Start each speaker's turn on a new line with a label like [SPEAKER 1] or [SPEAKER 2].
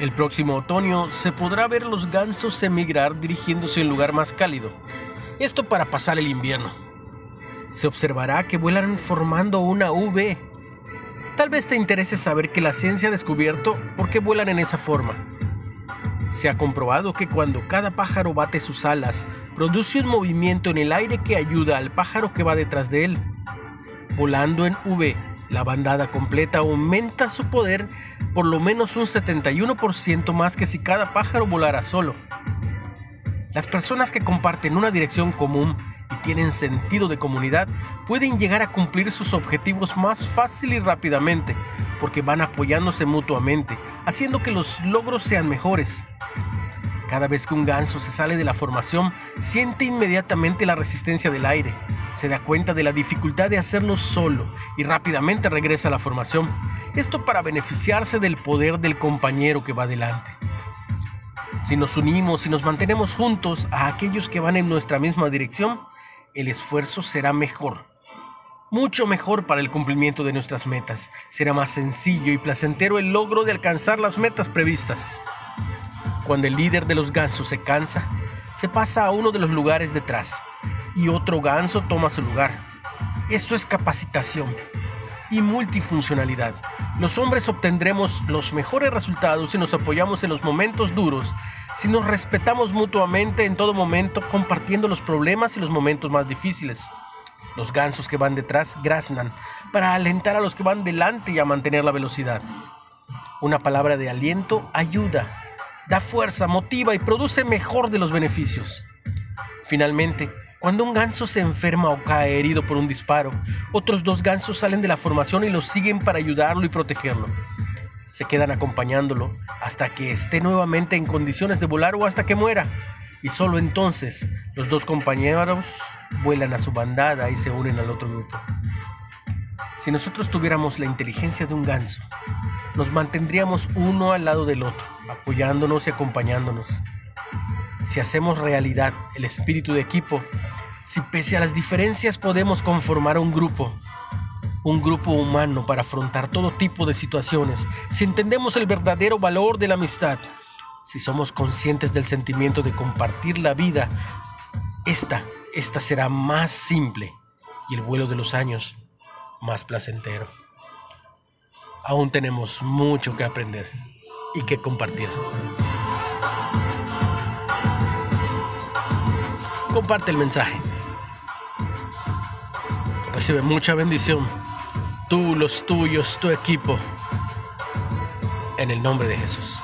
[SPEAKER 1] El próximo otoño se podrá ver los gansos emigrar dirigiéndose a un lugar más cálido. Esto para pasar el invierno. Se observará que vuelan formando una V. Tal vez te interese saber que la ciencia ha descubierto por qué vuelan en esa forma. Se ha comprobado que cuando cada pájaro bate sus alas, produce un movimiento en el aire que ayuda al pájaro que va detrás de él. Volando en V, la bandada completa aumenta su poder por lo menos un 71% más que si cada pájaro volara solo. Las personas que comparten una dirección común y tienen sentido de comunidad pueden llegar a cumplir sus objetivos más fácil y rápidamente porque van apoyándose mutuamente, haciendo que los logros sean mejores. Cada vez que un ganso se sale de la formación, siente inmediatamente la resistencia del aire, se da cuenta de la dificultad de hacerlo solo y rápidamente regresa a la formación. Esto para beneficiarse del poder del compañero que va delante. Si nos unimos y nos mantenemos juntos a aquellos que van en nuestra misma dirección, el esfuerzo será mejor. Mucho mejor para el cumplimiento de nuestras metas. Será más sencillo y placentero el logro de alcanzar las metas previstas. Cuando el líder de los gansos se cansa, se pasa a uno de los lugares detrás y otro ganso toma su lugar. Esto es capacitación y multifuncionalidad. Los hombres obtendremos los mejores resultados si nos apoyamos en los momentos duros, si nos respetamos mutuamente en todo momento, compartiendo los problemas y los momentos más difíciles. Los gansos que van detrás graznan para alentar a los que van delante y a mantener la velocidad. Una palabra de aliento ayuda da fuerza, motiva y produce mejor de los beneficios. Finalmente, cuando un ganso se enferma o cae herido por un disparo, otros dos gansos salen de la formación y lo siguen para ayudarlo y protegerlo. Se quedan acompañándolo hasta que esté nuevamente en condiciones de volar o hasta que muera. Y solo entonces los dos compañeros vuelan a su bandada y se unen al otro grupo. Si nosotros tuviéramos la inteligencia de un ganso, nos mantendríamos uno al lado del otro, apoyándonos y acompañándonos. Si hacemos realidad el espíritu de equipo, si pese a las diferencias podemos conformar un grupo, un grupo humano para afrontar todo tipo de situaciones, si entendemos el verdadero valor de la amistad, si somos conscientes del sentimiento de compartir la vida, esta, esta será más simple y el vuelo de los años más placentero aún tenemos mucho que aprender y que compartir. Comparte el mensaje. Recibe mucha bendición. Tú, los tuyos, tu equipo. En el nombre de Jesús.